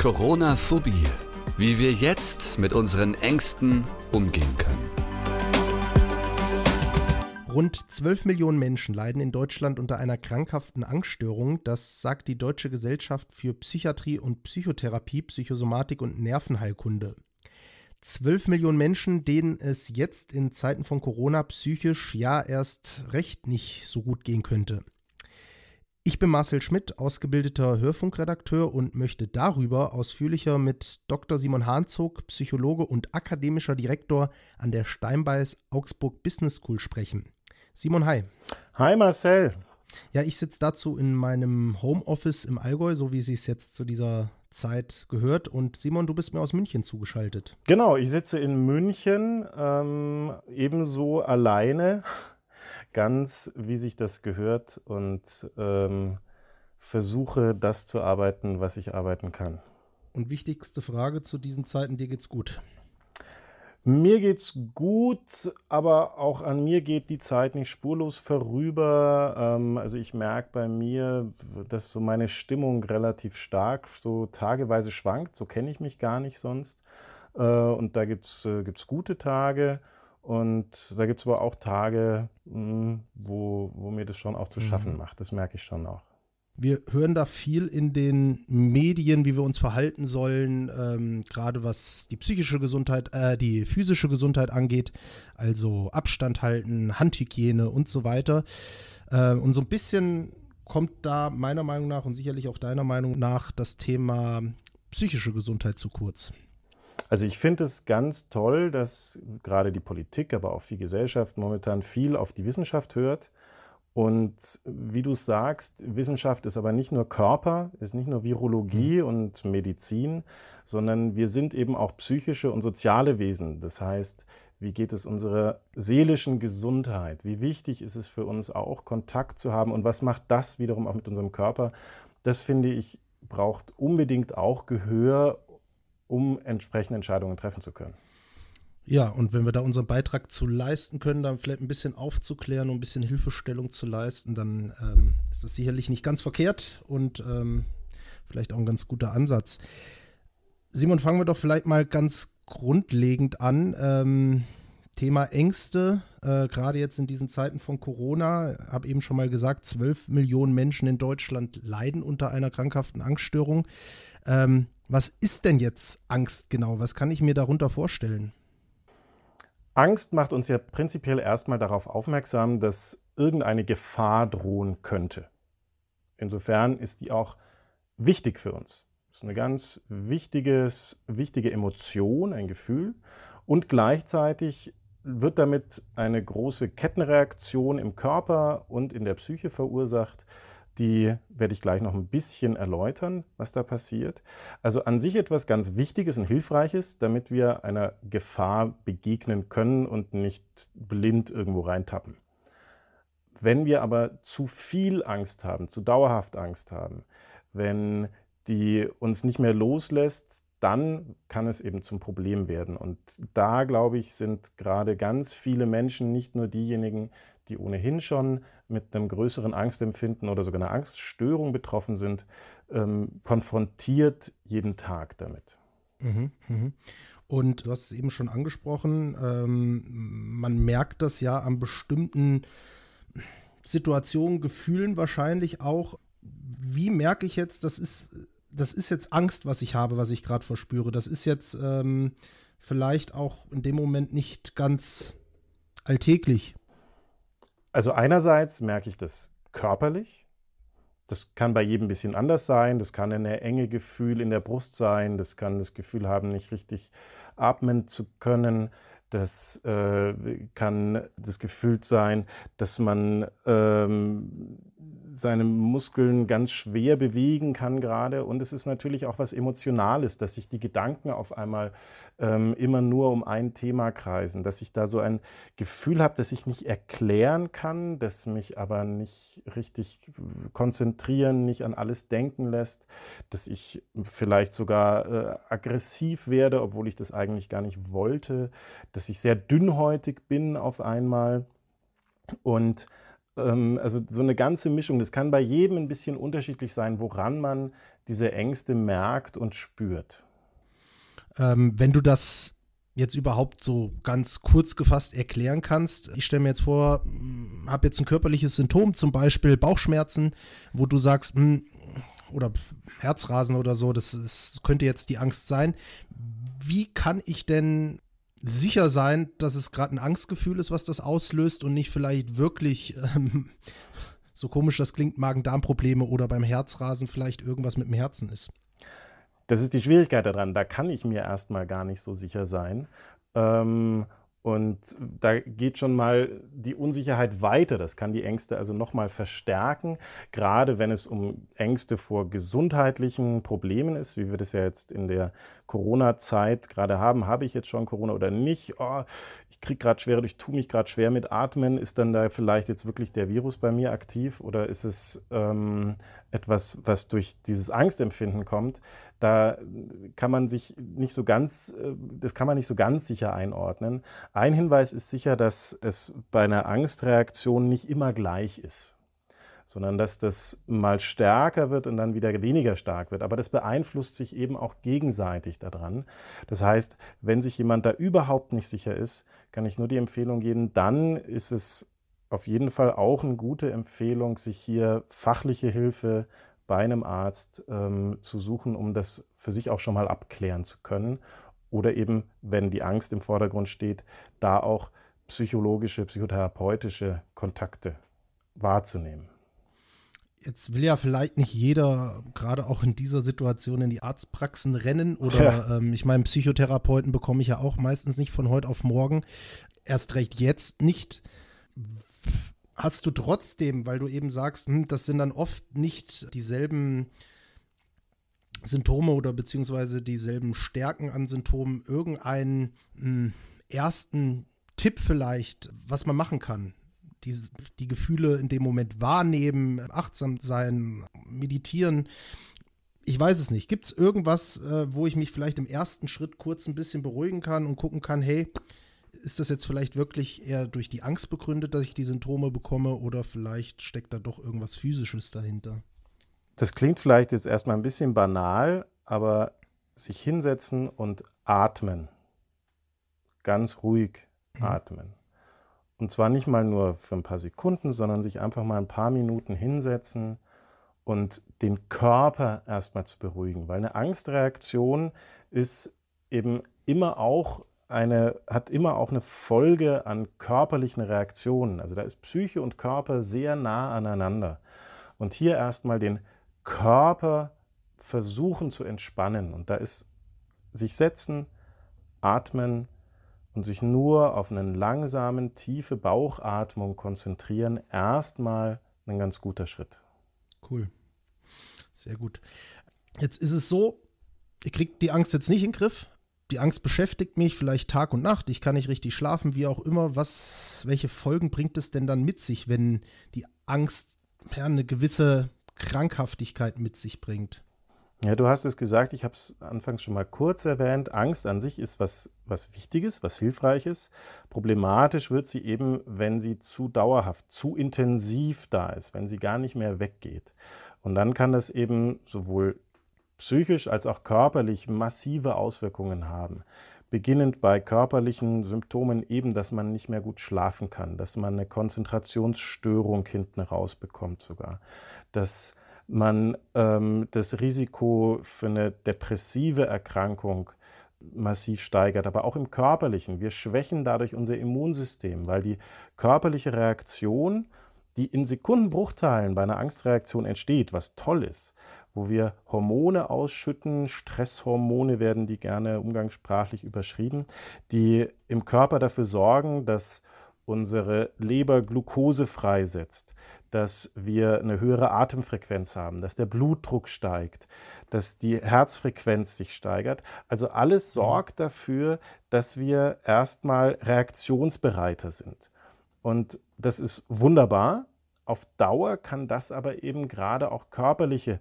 Corona-Phobie. Wie wir jetzt mit unseren Ängsten umgehen können. Rund 12 Millionen Menschen leiden in Deutschland unter einer krankhaften Angststörung. Das sagt die Deutsche Gesellschaft für Psychiatrie und Psychotherapie, Psychosomatik und Nervenheilkunde. 12 Millionen Menschen, denen es jetzt in Zeiten von Corona psychisch ja erst recht nicht so gut gehen könnte. Ich bin Marcel Schmidt, ausgebildeter Hörfunkredakteur und möchte darüber ausführlicher mit Dr. Simon Hahnzog, Psychologe und akademischer Direktor an der Steinbeis Augsburg Business School sprechen. Simon, hi. Hi Marcel. Ja, ich sitze dazu in meinem Homeoffice im Allgäu, so wie es sich jetzt zu dieser Zeit gehört. Und Simon, du bist mir aus München zugeschaltet. Genau, ich sitze in München, ähm, ebenso alleine ganz, wie sich das gehört und ähm, versuche das zu arbeiten, was ich arbeiten kann. Und wichtigste Frage zu diesen Zeiten, dir geht's gut? Mir geht's gut, aber auch an mir geht die Zeit nicht spurlos vorüber. Ähm, also ich merke bei mir, dass so meine Stimmung relativ stark so tageweise schwankt. So kenne ich mich gar nicht sonst. Äh, und da gibt's äh, gibt's gute Tage. Und da gibt es aber auch Tage, hm, wo, wo mir das schon auch zu schaffen mhm. macht. Das merke ich schon auch. Wir hören da viel in den Medien, wie wir uns verhalten sollen, ähm, gerade was die psychische Gesundheit, äh, die physische Gesundheit angeht, also Abstand halten, Handhygiene und so weiter. Äh, und so ein bisschen kommt da meiner Meinung nach und sicherlich auch deiner Meinung nach das Thema psychische Gesundheit zu kurz. Also ich finde es ganz toll, dass gerade die Politik, aber auch die Gesellschaft momentan viel auf die Wissenschaft hört. Und wie du sagst, Wissenschaft ist aber nicht nur Körper, ist nicht nur Virologie mhm. und Medizin, sondern wir sind eben auch psychische und soziale Wesen. Das heißt, wie geht es unserer seelischen Gesundheit? Wie wichtig ist es für uns auch, Kontakt zu haben? Und was macht das wiederum auch mit unserem Körper? Das finde ich, braucht unbedingt auch Gehör um entsprechende Entscheidungen treffen zu können. Ja, und wenn wir da unseren Beitrag zu leisten können, dann vielleicht ein bisschen aufzuklären und ein bisschen Hilfestellung zu leisten, dann ähm, ist das sicherlich nicht ganz verkehrt und ähm, vielleicht auch ein ganz guter Ansatz. Simon, fangen wir doch vielleicht mal ganz grundlegend an. Ähm, Thema Ängste, äh, gerade jetzt in diesen Zeiten von Corona, habe eben schon mal gesagt, 12 Millionen Menschen in Deutschland leiden unter einer krankhaften Angststörung. Ähm, was ist denn jetzt Angst genau? Was kann ich mir darunter vorstellen? Angst macht uns ja prinzipiell erstmal darauf aufmerksam, dass irgendeine Gefahr drohen könnte. Insofern ist die auch wichtig für uns. Das ist eine ganz wichtiges, wichtige Emotion, ein Gefühl. Und gleichzeitig wird damit eine große Kettenreaktion im Körper und in der Psyche verursacht, die werde ich gleich noch ein bisschen erläutern, was da passiert. Also an sich etwas ganz Wichtiges und Hilfreiches, damit wir einer Gefahr begegnen können und nicht blind irgendwo reintappen. Wenn wir aber zu viel Angst haben, zu dauerhaft Angst haben, wenn die uns nicht mehr loslässt, dann kann es eben zum Problem werden. Und da, glaube ich, sind gerade ganz viele Menschen, nicht nur diejenigen, die ohnehin schon mit einem größeren Angstempfinden oder sogar einer Angststörung betroffen sind, ähm, konfrontiert jeden Tag damit. Mhm, mh. Und du hast es eben schon angesprochen, ähm, man merkt das ja an bestimmten Situationen, Gefühlen wahrscheinlich auch. Wie merke ich jetzt, das ist, das ist jetzt Angst, was ich habe, was ich gerade verspüre. Das ist jetzt ähm, vielleicht auch in dem Moment nicht ganz alltäglich. Also einerseits merke ich das körperlich. Das kann bei jedem ein bisschen anders sein. Das kann ein enge Gefühl in der Brust sein. Das kann das Gefühl haben, nicht richtig atmen zu können. Das äh, kann das Gefühl sein, dass man ähm, seine Muskeln ganz schwer bewegen kann gerade. Und es ist natürlich auch was Emotionales, dass sich die Gedanken auf einmal ähm, immer nur um ein Thema kreisen, dass ich da so ein Gefühl habe, das ich nicht erklären kann, das mich aber nicht richtig konzentrieren, nicht an alles denken lässt, dass ich vielleicht sogar äh, aggressiv werde, obwohl ich das eigentlich gar nicht wollte, dass ich sehr dünnhäutig bin auf einmal und ähm, also so eine ganze Mischung. Das kann bei jedem ein bisschen unterschiedlich sein, woran man diese Ängste merkt und spürt. Ähm, wenn du das jetzt überhaupt so ganz kurz gefasst erklären kannst. Ich stelle mir jetzt vor, hm, habe jetzt ein körperliches Symptom, zum Beispiel Bauchschmerzen, wo du sagst, mh, hm, oder Herzrasen oder so, das, das könnte jetzt die Angst sein. Wie kann ich denn sicher sein, dass es gerade ein Angstgefühl ist, was das auslöst und nicht vielleicht wirklich, ähm, so komisch das klingt, Magen-Darm-Probleme oder beim Herzrasen vielleicht irgendwas mit dem Herzen ist? Das ist die Schwierigkeit daran. Da kann ich mir erstmal gar nicht so sicher sein. Ähm, und da geht schon mal die Unsicherheit weiter. Das kann die Ängste also nochmal verstärken, gerade wenn es um Ängste vor gesundheitlichen Problemen ist, wie wir das ja jetzt in der Corona-Zeit gerade haben. Habe ich jetzt schon Corona oder nicht? Oh, ich kriege gerade schwer, ich tue mich gerade schwer mit Atmen. Ist dann da vielleicht jetzt wirklich der Virus bei mir aktiv oder ist es ähm, etwas, was durch dieses Angstempfinden kommt? Da kann man sich nicht so ganz, äh, das kann man nicht so ganz sicher einordnen. Ein Hinweis ist sicher, dass es bei einer Angstreaktion nicht immer gleich ist, sondern dass das mal stärker wird und dann wieder weniger stark wird. Aber das beeinflusst sich eben auch gegenseitig daran. Das heißt, wenn sich jemand da überhaupt nicht sicher ist, kann ich nur die Empfehlung geben, dann ist es auf jeden Fall auch eine gute Empfehlung, sich hier fachliche Hilfe bei einem Arzt ähm, zu suchen, um das für sich auch schon mal abklären zu können. Oder eben, wenn die Angst im Vordergrund steht, da auch psychologische, psychotherapeutische Kontakte wahrzunehmen. Jetzt will ja vielleicht nicht jeder, gerade auch in dieser Situation, in die Arztpraxen rennen. Oder ja. ähm, ich meine, Psychotherapeuten bekomme ich ja auch meistens nicht von heute auf morgen. Erst recht jetzt nicht hast du trotzdem, weil du eben sagst, hm, das sind dann oft nicht dieselben Symptome oder beziehungsweise dieselben Stärken an Symptomen, irgendeinen hm, ersten Tipp vielleicht, was man machen kann? Die, die Gefühle in dem Moment wahrnehmen, achtsam sein, meditieren. Ich weiß es nicht. Gibt es irgendwas, äh, wo ich mich vielleicht im ersten Schritt kurz ein bisschen beruhigen kann und gucken kann, hey, ist das jetzt vielleicht wirklich eher durch die Angst begründet, dass ich die Symptome bekomme oder vielleicht steckt da doch irgendwas Physisches dahinter? Das klingt vielleicht jetzt erstmal ein bisschen banal, aber sich hinsetzen und atmen. Ganz ruhig mhm. atmen. Und zwar nicht mal nur für ein paar Sekunden, sondern sich einfach mal ein paar Minuten hinsetzen und den Körper erstmal zu beruhigen. Weil eine Angstreaktion ist eben immer auch eine, hat immer auch eine Folge an körperlichen Reaktionen. Also da ist Psyche und Körper sehr nah aneinander. Und hier erstmal den Körper versuchen zu entspannen. Und da ist sich setzen, atmen und sich nur auf einen langsamen, tiefe Bauchatmung konzentrieren, erstmal ein ganz guter Schritt. Cool. Sehr gut. Jetzt ist es so, ihr kriegt die Angst jetzt nicht in den Griff, die Angst beschäftigt mich vielleicht Tag und Nacht, ich kann nicht richtig schlafen, wie auch immer. Was, welche Folgen bringt es denn dann mit sich, wenn die Angst ja, eine gewisse Krankhaftigkeit mit sich bringt? Ja, du hast es gesagt, ich habe es anfangs schon mal kurz erwähnt. Angst an sich ist was, was Wichtiges, was Hilfreiches. Problematisch wird sie eben, wenn sie zu dauerhaft, zu intensiv da ist, wenn sie gar nicht mehr weggeht. Und dann kann das eben sowohl psychisch als auch körperlich massive Auswirkungen haben. Beginnend bei körperlichen Symptomen eben, dass man nicht mehr gut schlafen kann, dass man eine Konzentrationsstörung hinten rausbekommt sogar, dass man ähm, das Risiko für eine depressive Erkrankung massiv steigert, aber auch im körperlichen. Wir schwächen dadurch unser Immunsystem, weil die körperliche Reaktion, die in Sekundenbruchteilen bei einer Angstreaktion entsteht, was toll ist, wo wir Hormone ausschütten. Stresshormone werden die gerne umgangssprachlich überschrieben, die im Körper dafür sorgen, dass unsere Leber Glucose freisetzt, dass wir eine höhere Atemfrequenz haben, dass der Blutdruck steigt, dass die Herzfrequenz sich steigert. Also alles mhm. sorgt dafür, dass wir erstmal reaktionsbereiter sind. Und das ist wunderbar. Auf Dauer kann das aber eben gerade auch körperliche äh,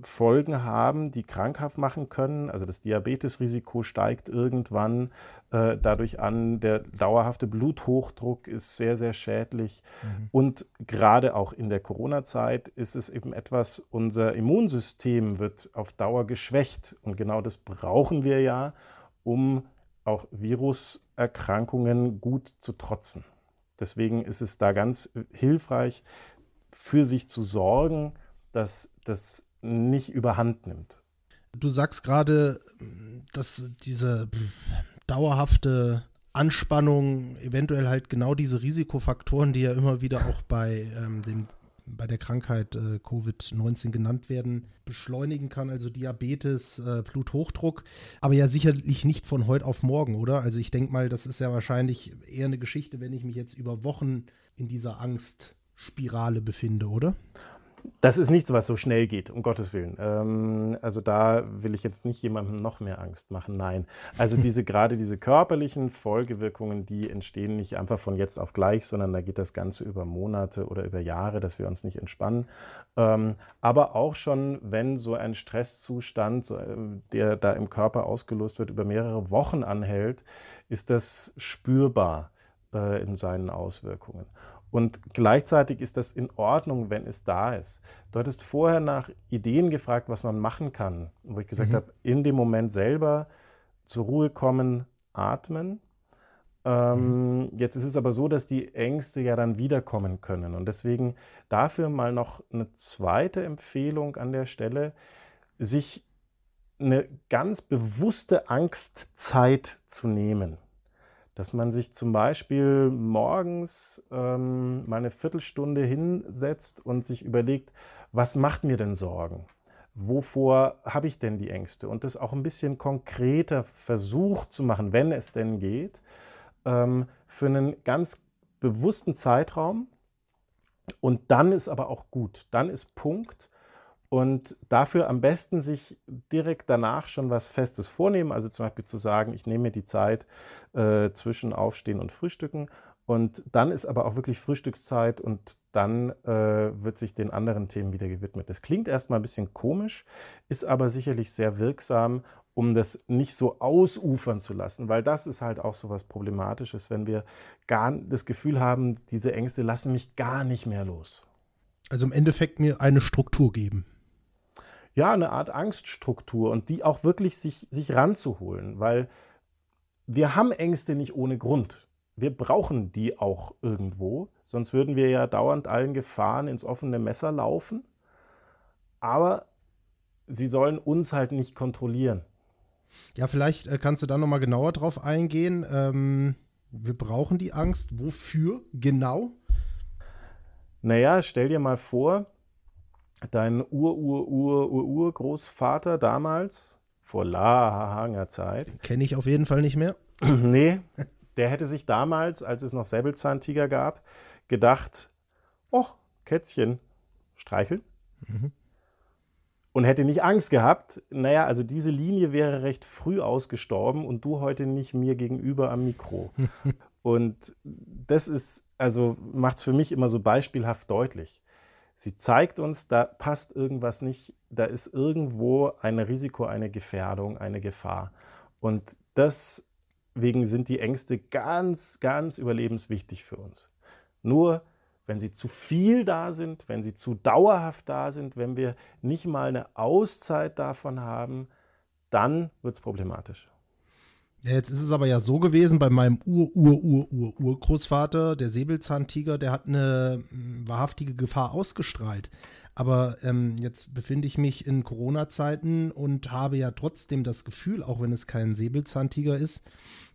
Folgen haben, die krankhaft machen können. Also das Diabetesrisiko steigt irgendwann äh, dadurch an. Der dauerhafte Bluthochdruck ist sehr, sehr schädlich. Mhm. Und gerade auch in der Corona-Zeit ist es eben etwas, unser Immunsystem wird auf Dauer geschwächt. Und genau das brauchen wir ja, um auch Viruserkrankungen gut zu trotzen. Deswegen ist es da ganz hilfreich, für sich zu sorgen, dass das nicht überhand nimmt. Du sagst gerade, dass diese dauerhafte Anspannung, eventuell halt genau diese Risikofaktoren, die ja immer wieder auch bei, ähm, dem, bei der Krankheit äh, Covid-19 genannt werden, beschleunigen kann, also Diabetes, äh, Bluthochdruck, aber ja sicherlich nicht von heute auf morgen, oder? Also ich denke mal, das ist ja wahrscheinlich eher eine Geschichte, wenn ich mich jetzt über Wochen in dieser Angstspirale befinde, oder? Das ist nichts, was so schnell geht, um Gottes Willen. Ähm, also da will ich jetzt nicht jemandem noch mehr Angst machen. Nein. Also diese gerade diese körperlichen Folgewirkungen, die entstehen nicht einfach von jetzt auf gleich, sondern da geht das Ganze über Monate oder über Jahre, dass wir uns nicht entspannen. Ähm, aber auch schon, wenn so ein Stresszustand, so, äh, der da im Körper ausgelöst wird, über mehrere Wochen anhält, ist das spürbar äh, in seinen Auswirkungen. Und gleichzeitig ist das in Ordnung, wenn es da ist. Du hattest vorher nach Ideen gefragt, was man machen kann, wo ich gesagt mhm. habe, in dem Moment selber zur Ruhe kommen, atmen. Ähm, mhm. Jetzt ist es aber so, dass die Ängste ja dann wiederkommen können. Und deswegen dafür mal noch eine zweite Empfehlung an der Stelle, sich eine ganz bewusste Angstzeit zu nehmen dass man sich zum Beispiel morgens ähm, mal eine Viertelstunde hinsetzt und sich überlegt, was macht mir denn Sorgen? Wovor habe ich denn die Ängste? Und das auch ein bisschen konkreter versucht zu machen, wenn es denn geht, ähm, für einen ganz bewussten Zeitraum. Und dann ist aber auch gut. Dann ist Punkt. Und dafür am besten sich direkt danach schon was Festes vornehmen. Also zum Beispiel zu sagen, ich nehme mir die Zeit äh, zwischen Aufstehen und Frühstücken. Und dann ist aber auch wirklich Frühstückszeit und dann äh, wird sich den anderen Themen wieder gewidmet. Das klingt erstmal ein bisschen komisch, ist aber sicherlich sehr wirksam, um das nicht so ausufern zu lassen, weil das ist halt auch so was Problematisches, wenn wir gar das Gefühl haben, diese Ängste lassen mich gar nicht mehr los. Also im Endeffekt mir eine Struktur geben ja, eine Art Angststruktur und die auch wirklich sich, sich ranzuholen, weil wir haben Ängste nicht ohne Grund. Wir brauchen die auch irgendwo, sonst würden wir ja dauernd allen Gefahren ins offene Messer laufen. Aber sie sollen uns halt nicht kontrollieren. Ja, vielleicht äh, kannst du da nochmal genauer drauf eingehen. Ähm, wir brauchen die Angst. Wofür genau? Naja, stell dir mal vor, dein Ur-Ur-Ur-Ur-Urgroßvater damals, vor langer Zeit. Kenne ich auf jeden Fall nicht mehr. nee, der hätte sich damals, als es noch Säbelzahntiger gab, gedacht, oh, Kätzchen, streicheln. Mhm. Und hätte nicht Angst gehabt. Naja, also diese Linie wäre recht früh ausgestorben und du heute nicht mir gegenüber am Mikro. und das ist, also macht es für mich immer so beispielhaft deutlich. Sie zeigt uns, da passt irgendwas nicht, da ist irgendwo ein Risiko, eine Gefährdung, eine Gefahr. Und deswegen sind die Ängste ganz, ganz überlebenswichtig für uns. Nur wenn sie zu viel da sind, wenn sie zu dauerhaft da sind, wenn wir nicht mal eine Auszeit davon haben, dann wird es problematisch. Jetzt ist es aber ja so gewesen, bei meinem Ur-Ur-Ur-Ur-Urgroßvater, der Säbelzahntiger, der hat eine hm, wahrhaftige Gefahr ausgestrahlt. Aber ähm, jetzt befinde ich mich in Corona-Zeiten und habe ja trotzdem das Gefühl, auch wenn es kein Säbelzahntiger ist,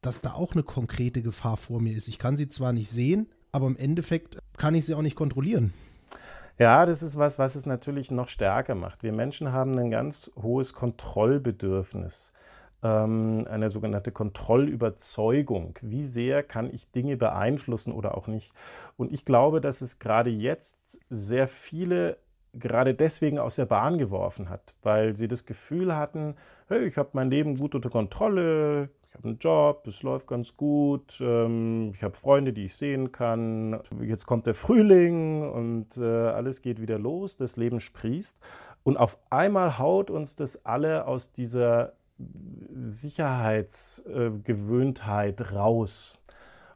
dass da auch eine konkrete Gefahr vor mir ist. Ich kann sie zwar nicht sehen, aber im Endeffekt kann ich sie auch nicht kontrollieren. Ja, das ist was, was es natürlich noch stärker macht. Wir Menschen haben ein ganz hohes Kontrollbedürfnis ähm, eine sogenannte Kontrollüberzeugung. Wie sehr kann ich Dinge beeinflussen oder auch nicht? Und ich glaube, dass es gerade jetzt sehr viele gerade deswegen aus der Bahn geworfen hat, weil sie das Gefühl hatten, hey, ich habe mein Leben gut unter Kontrolle, ich habe einen Job, es läuft ganz gut, ähm, ich habe Freunde, die ich sehen kann, jetzt kommt der Frühling und äh, alles geht wieder los, das Leben sprießt. Und auf einmal haut uns das alle aus dieser Sicherheitsgewöhntheit raus.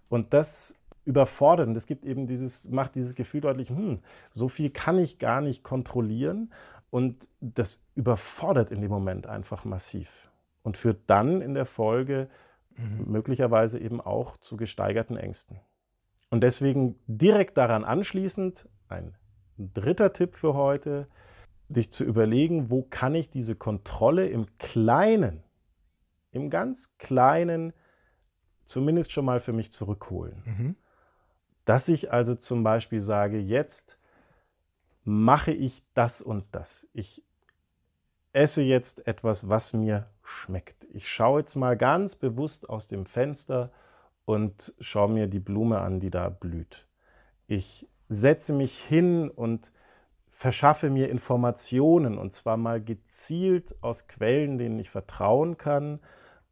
Und das überfordert. Und es gibt eben dieses, macht dieses Gefühl deutlich, hm, so viel kann ich gar nicht kontrollieren. Und das überfordert in dem Moment einfach massiv und führt dann in der Folge mhm. möglicherweise eben auch zu gesteigerten Ängsten. Und deswegen direkt daran anschließend ein dritter Tipp für heute, sich zu überlegen, wo kann ich diese Kontrolle im Kleinen, im ganz Kleinen zumindest schon mal für mich zurückholen. Mhm. Dass ich also zum Beispiel sage, jetzt mache ich das und das. Ich esse jetzt etwas, was mir schmeckt. Ich schaue jetzt mal ganz bewusst aus dem Fenster und schaue mir die Blume an, die da blüht. Ich setze mich hin und verschaffe mir Informationen und zwar mal gezielt aus Quellen, denen ich vertrauen kann,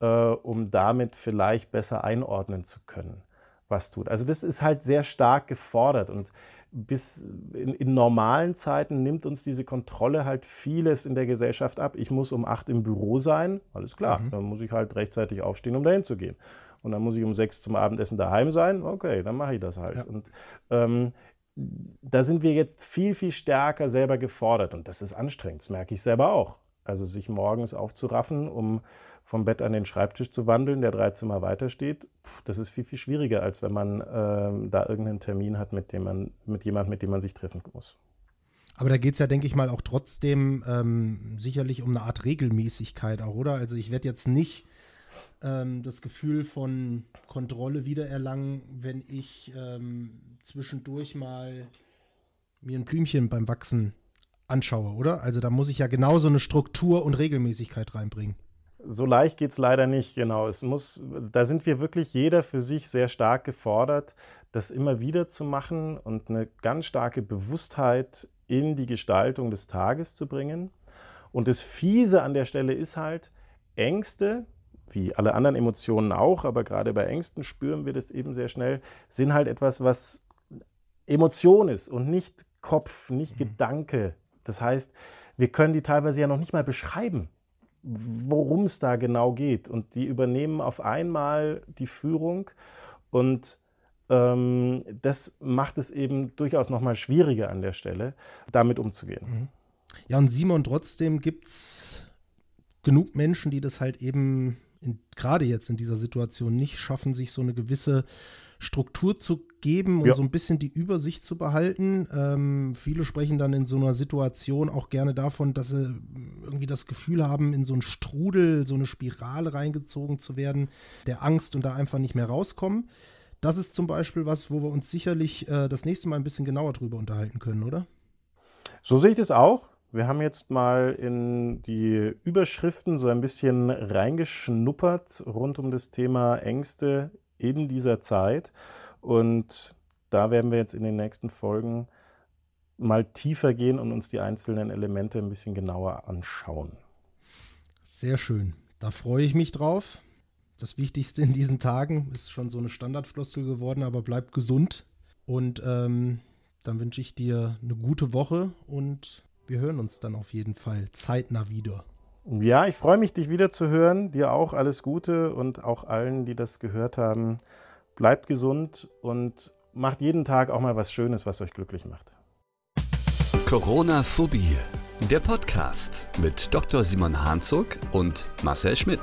äh, um damit vielleicht besser einordnen zu können, was tut. Also das ist halt sehr stark gefordert und bis in, in, normalen Zeiten nimmt uns diese Kontrolle halt vieles in der Gesellschaft ab. Ich muss um acht im Büro sein, alles klar, mhm. dann muss ich halt rechtzeitig aufstehen, um dahin zu gehen. Und dann muss ich um sechs zum Abendessen daheim sein, okay, dann mache ich das halt. Ja. Und ähm, da sind wir jetzt viel, viel stärker selber gefordert und das ist anstrengend, das merke ich selber auch. Also sich morgens aufzuraffen, um vom Bett an den Schreibtisch zu wandeln, der drei Zimmer weiter steht, das ist viel, viel schwieriger, als wenn man äh, da irgendeinen Termin hat, mit dem man, mit jemandem, mit dem man sich treffen muss. Aber da geht es ja, denke ich mal, auch trotzdem ähm, sicherlich um eine Art Regelmäßigkeit auch, oder? Also ich werde jetzt nicht ähm, das Gefühl von Kontrolle wiedererlangen, wenn ich ähm, zwischendurch mal mir ein Blümchen beim Wachsen anschaue, oder? Also da muss ich ja genauso eine Struktur und Regelmäßigkeit reinbringen. So leicht geht es leider nicht, genau. Es muss, da sind wir wirklich jeder für sich sehr stark gefordert, das immer wieder zu machen und eine ganz starke Bewusstheit in die Gestaltung des Tages zu bringen. Und das Fiese an der Stelle ist halt, Ängste, wie alle anderen Emotionen auch, aber gerade bei Ängsten spüren wir das eben sehr schnell, sind halt etwas, was Emotion ist und nicht Kopf, nicht mhm. Gedanke. Das heißt, wir können die teilweise ja noch nicht mal beschreiben worum es da genau geht. Und die übernehmen auf einmal die Führung und ähm, das macht es eben durchaus nochmal schwieriger an der Stelle, damit umzugehen. Mhm. Ja, und Simon, trotzdem gibt es genug Menschen, die das halt eben gerade jetzt in dieser Situation nicht schaffen, sich so eine gewisse Struktur zu geben und ja. so ein bisschen die Übersicht zu behalten. Ähm, viele sprechen dann in so einer Situation auch gerne davon, dass sie irgendwie das Gefühl haben, in so einen Strudel, so eine Spirale reingezogen zu werden, der Angst und da einfach nicht mehr rauskommen. Das ist zum Beispiel was, wo wir uns sicherlich äh, das nächste Mal ein bisschen genauer drüber unterhalten können, oder? So sehe ich das auch. Wir haben jetzt mal in die Überschriften so ein bisschen reingeschnuppert rund um das Thema Ängste in dieser Zeit. Und da werden wir jetzt in den nächsten Folgen mal tiefer gehen und uns die einzelnen Elemente ein bisschen genauer anschauen. Sehr schön. Da freue ich mich drauf. Das Wichtigste in diesen Tagen ist schon so eine Standardfloskel geworden, aber bleib gesund. Und ähm, dann wünsche ich dir eine gute Woche und wir hören uns dann auf jeden Fall zeitnah wieder. Ja, ich freue mich, dich wieder zu hören. Dir auch alles Gute und auch allen, die das gehört haben. Bleibt gesund und macht jeden Tag auch mal was Schönes, was euch glücklich macht. Corona-Phobie, der Podcast mit Dr. Simon Hanzog und Marcel Schmidt.